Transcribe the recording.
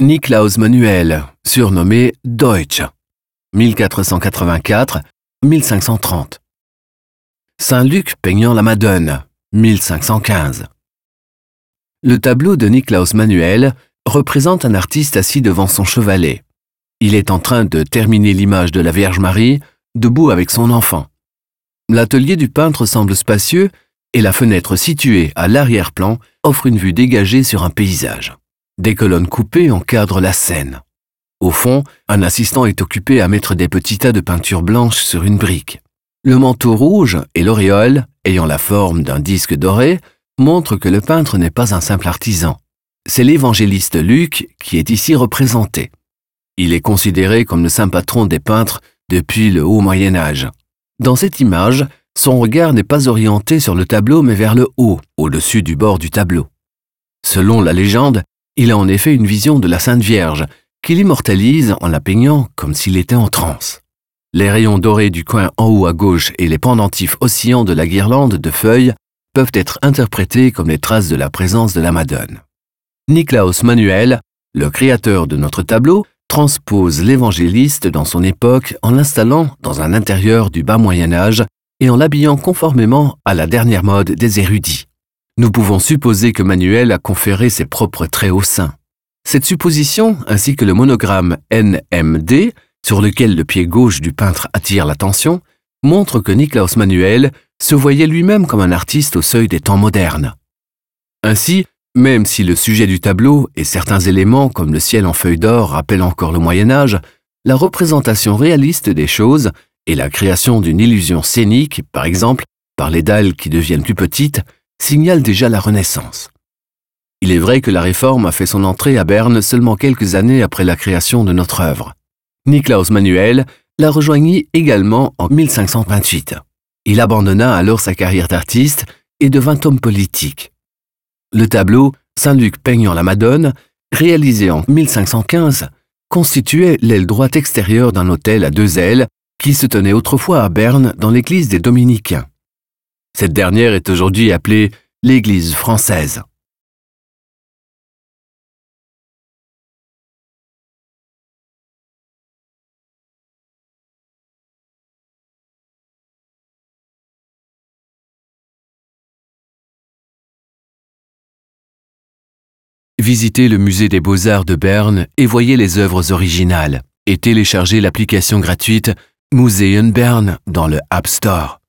Niklaus Manuel, surnommé Deutsch, 1484-1530. Saint Luc peignant la Madone, 1515. Le tableau de Niklaus Manuel représente un artiste assis devant son chevalet. Il est en train de terminer l'image de la Vierge Marie, debout avec son enfant. L'atelier du peintre semble spacieux et la fenêtre située à l'arrière-plan offre une vue dégagée sur un paysage. Des colonnes coupées encadrent la scène. Au fond, un assistant est occupé à mettre des petits tas de peinture blanche sur une brique. Le manteau rouge et l'auréole, ayant la forme d'un disque doré, montrent que le peintre n'est pas un simple artisan. C'est l'évangéliste Luc qui est ici représenté. Il est considéré comme le saint patron des peintres depuis le haut Moyen Âge. Dans cette image, son regard n'est pas orienté sur le tableau mais vers le haut, au-dessus du bord du tableau. Selon la légende, il a en effet une vision de la Sainte Vierge, qu'il immortalise en la peignant comme s'il était en transe. Les rayons dorés du coin en haut à gauche et les pendentifs oscillants de la guirlande de feuilles peuvent être interprétés comme les traces de la présence de la Madone. Niklaus Manuel, le créateur de notre tableau, transpose l'évangéliste dans son époque en l'installant dans un intérieur du bas Moyen Âge et en l'habillant conformément à la dernière mode des érudits. Nous pouvons supposer que Manuel a conféré ses propres traits au sein. Cette supposition, ainsi que le monogramme NMD, sur lequel le pied gauche du peintre attire l'attention, montrent que Niklaus Manuel se voyait lui-même comme un artiste au seuil des temps modernes. Ainsi, même si le sujet du tableau et certains éléments comme le ciel en feuilles d'or rappellent encore le Moyen Âge, la représentation réaliste des choses et la création d'une illusion scénique, par exemple par les dalles qui deviennent plus petites, signale déjà la Renaissance. Il est vrai que la Réforme a fait son entrée à Berne seulement quelques années après la création de notre œuvre. Niklaus Manuel la rejoignit également en 1528. Il abandonna alors sa carrière d'artiste et devint homme politique. Le tableau Saint-Luc peignant la Madone, réalisé en 1515, constituait l'aile droite extérieure d'un hôtel à deux ailes qui se tenait autrefois à Berne dans l'église des Dominicains. Cette dernière est aujourd'hui appelée l'Église française. Visitez le musée des beaux-arts de Berne et voyez les œuvres originales et téléchargez l'application gratuite Museum Bern dans le App Store.